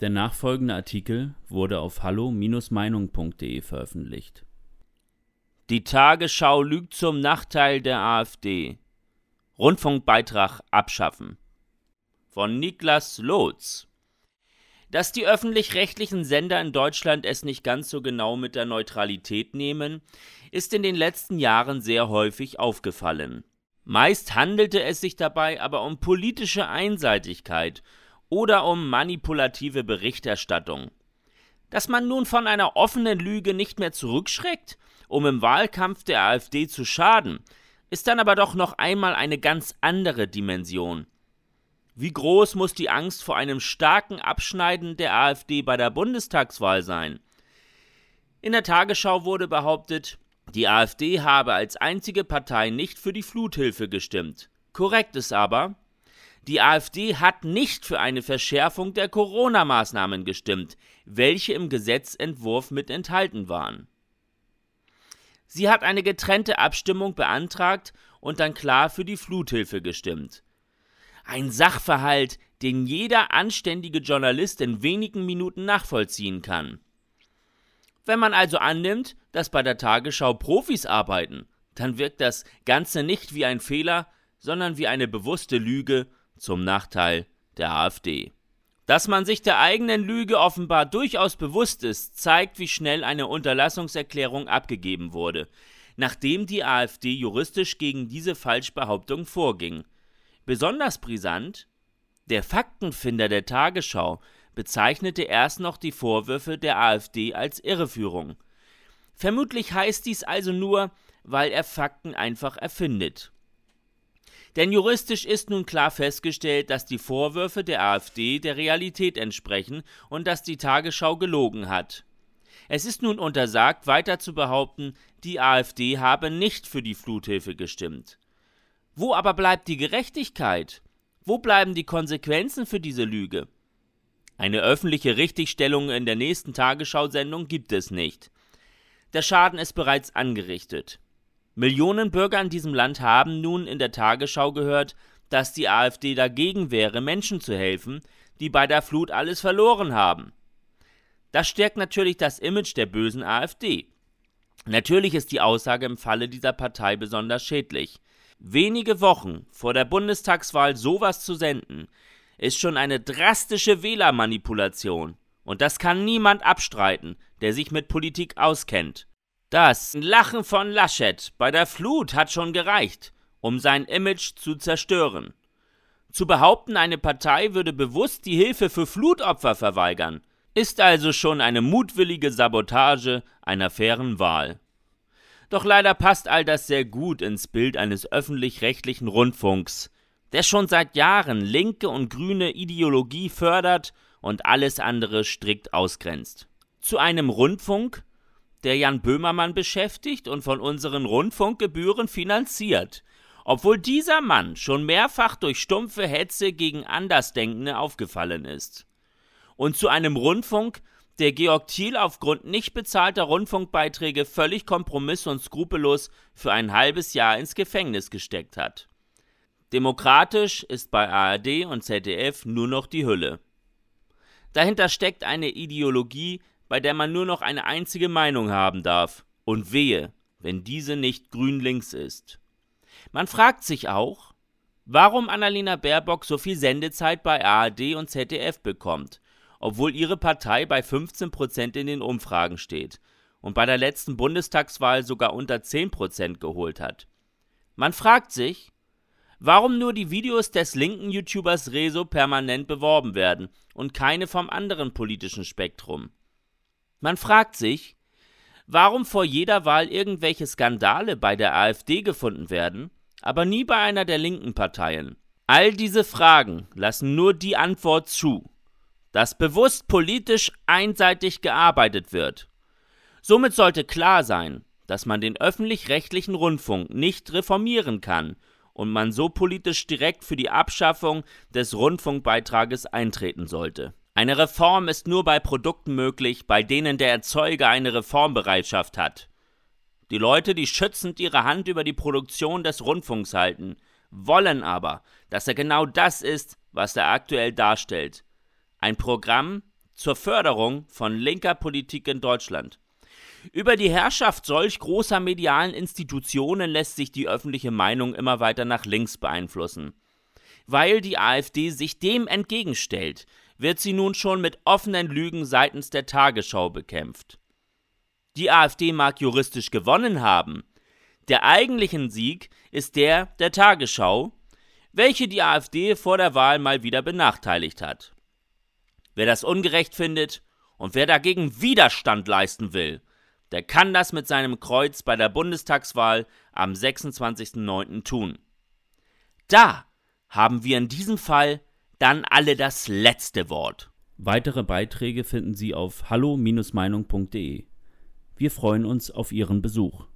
Der nachfolgende Artikel wurde auf hallo-meinung.de veröffentlicht. Die Tagesschau lügt zum Nachteil der AfD. Rundfunkbeitrag abschaffen. Von Niklas Lotz. Dass die öffentlich-rechtlichen Sender in Deutschland es nicht ganz so genau mit der Neutralität nehmen, ist in den letzten Jahren sehr häufig aufgefallen. Meist handelte es sich dabei aber um politische Einseitigkeit oder um manipulative Berichterstattung. Dass man nun von einer offenen Lüge nicht mehr zurückschreckt, um im Wahlkampf der AfD zu schaden, ist dann aber doch noch einmal eine ganz andere Dimension. Wie groß muss die Angst vor einem starken Abschneiden der AfD bei der Bundestagswahl sein? In der Tagesschau wurde behauptet, die AfD habe als einzige Partei nicht für die Fluthilfe gestimmt. Korrekt ist aber, die AfD hat nicht für eine Verschärfung der Corona-Maßnahmen gestimmt, welche im Gesetzentwurf mit enthalten waren. Sie hat eine getrennte Abstimmung beantragt und dann klar für die Fluthilfe gestimmt. Ein Sachverhalt, den jeder anständige Journalist in wenigen Minuten nachvollziehen kann. Wenn man also annimmt, dass bei der Tagesschau Profis arbeiten, dann wirkt das Ganze nicht wie ein Fehler, sondern wie eine bewusste Lüge zum Nachteil der AfD. Dass man sich der eigenen Lüge offenbar durchaus bewusst ist, zeigt, wie schnell eine Unterlassungserklärung abgegeben wurde, nachdem die AfD juristisch gegen diese Falschbehauptung vorging. Besonders brisant, der Faktenfinder der Tagesschau bezeichnete erst noch die Vorwürfe der AfD als Irreführung. Vermutlich heißt dies also nur, weil er Fakten einfach erfindet. Denn juristisch ist nun klar festgestellt, dass die Vorwürfe der AfD der Realität entsprechen und dass die Tagesschau gelogen hat. Es ist nun untersagt, weiter zu behaupten, die AfD habe nicht für die Fluthilfe gestimmt. Wo aber bleibt die Gerechtigkeit? Wo bleiben die Konsequenzen für diese Lüge? Eine öffentliche Richtigstellung in der nächsten Tagesschau-Sendung gibt es nicht. Der Schaden ist bereits angerichtet. Millionen Bürger in diesem Land haben nun in der Tagesschau gehört, dass die AfD dagegen wäre, Menschen zu helfen, die bei der Flut alles verloren haben. Das stärkt natürlich das Image der bösen AfD. Natürlich ist die Aussage im Falle dieser Partei besonders schädlich. Wenige Wochen vor der Bundestagswahl sowas zu senden, ist schon eine drastische Wählermanipulation. Und das kann niemand abstreiten, der sich mit Politik auskennt. Das Lachen von Laschet bei der Flut hat schon gereicht, um sein Image zu zerstören. Zu behaupten, eine Partei würde bewusst die Hilfe für Flutopfer verweigern, ist also schon eine mutwillige Sabotage einer fairen Wahl. Doch leider passt all das sehr gut ins Bild eines öffentlich-rechtlichen Rundfunks, der schon seit Jahren linke und grüne Ideologie fördert und alles andere strikt ausgrenzt. Zu einem Rundfunk, der Jan Böhmermann beschäftigt und von unseren Rundfunkgebühren finanziert, obwohl dieser Mann schon mehrfach durch stumpfe Hetze gegen Andersdenkende aufgefallen ist. Und zu einem Rundfunk, der Georg Thiel aufgrund nicht bezahlter Rundfunkbeiträge völlig kompromiss- und skrupellos für ein halbes Jahr ins Gefängnis gesteckt hat. Demokratisch ist bei ARD und ZDF nur noch die Hülle. Dahinter steckt eine Ideologie, bei der man nur noch eine einzige Meinung haben darf. Und wehe, wenn diese nicht grün-links ist. Man fragt sich auch, warum Annalena Baerbock so viel Sendezeit bei ARD und ZDF bekommt, obwohl ihre Partei bei 15 Prozent in den Umfragen steht und bei der letzten Bundestagswahl sogar unter 10 Prozent geholt hat. Man fragt sich, warum nur die Videos des linken YouTubers Rezo permanent beworben werden und keine vom anderen politischen Spektrum. Man fragt sich, warum vor jeder Wahl irgendwelche Skandale bei der AfD gefunden werden, aber nie bei einer der linken Parteien. All diese Fragen lassen nur die Antwort zu, dass bewusst politisch einseitig gearbeitet wird. Somit sollte klar sein, dass man den öffentlich-rechtlichen Rundfunk nicht reformieren kann und man so politisch direkt für die Abschaffung des Rundfunkbeitrages eintreten sollte. Eine Reform ist nur bei Produkten möglich, bei denen der Erzeuger eine Reformbereitschaft hat. Die Leute, die schützend ihre Hand über die Produktion des Rundfunks halten, wollen aber, dass er genau das ist, was er aktuell darstellt. Ein Programm, zur Förderung von linker Politik in Deutschland. Über die Herrschaft solch großer medialen Institutionen lässt sich die öffentliche Meinung immer weiter nach links beeinflussen. Weil die AfD sich dem entgegenstellt, wird sie nun schon mit offenen Lügen seitens der Tagesschau bekämpft. Die AfD mag juristisch gewonnen haben. Der eigentliche Sieg ist der der Tagesschau, welche die AfD vor der Wahl mal wieder benachteiligt hat. Wer das ungerecht findet und wer dagegen Widerstand leisten will, der kann das mit seinem Kreuz bei der Bundestagswahl am 26.09. tun. Da haben wir in diesem Fall dann alle das letzte Wort. Weitere Beiträge finden Sie auf hallo-meinung.de. Wir freuen uns auf Ihren Besuch.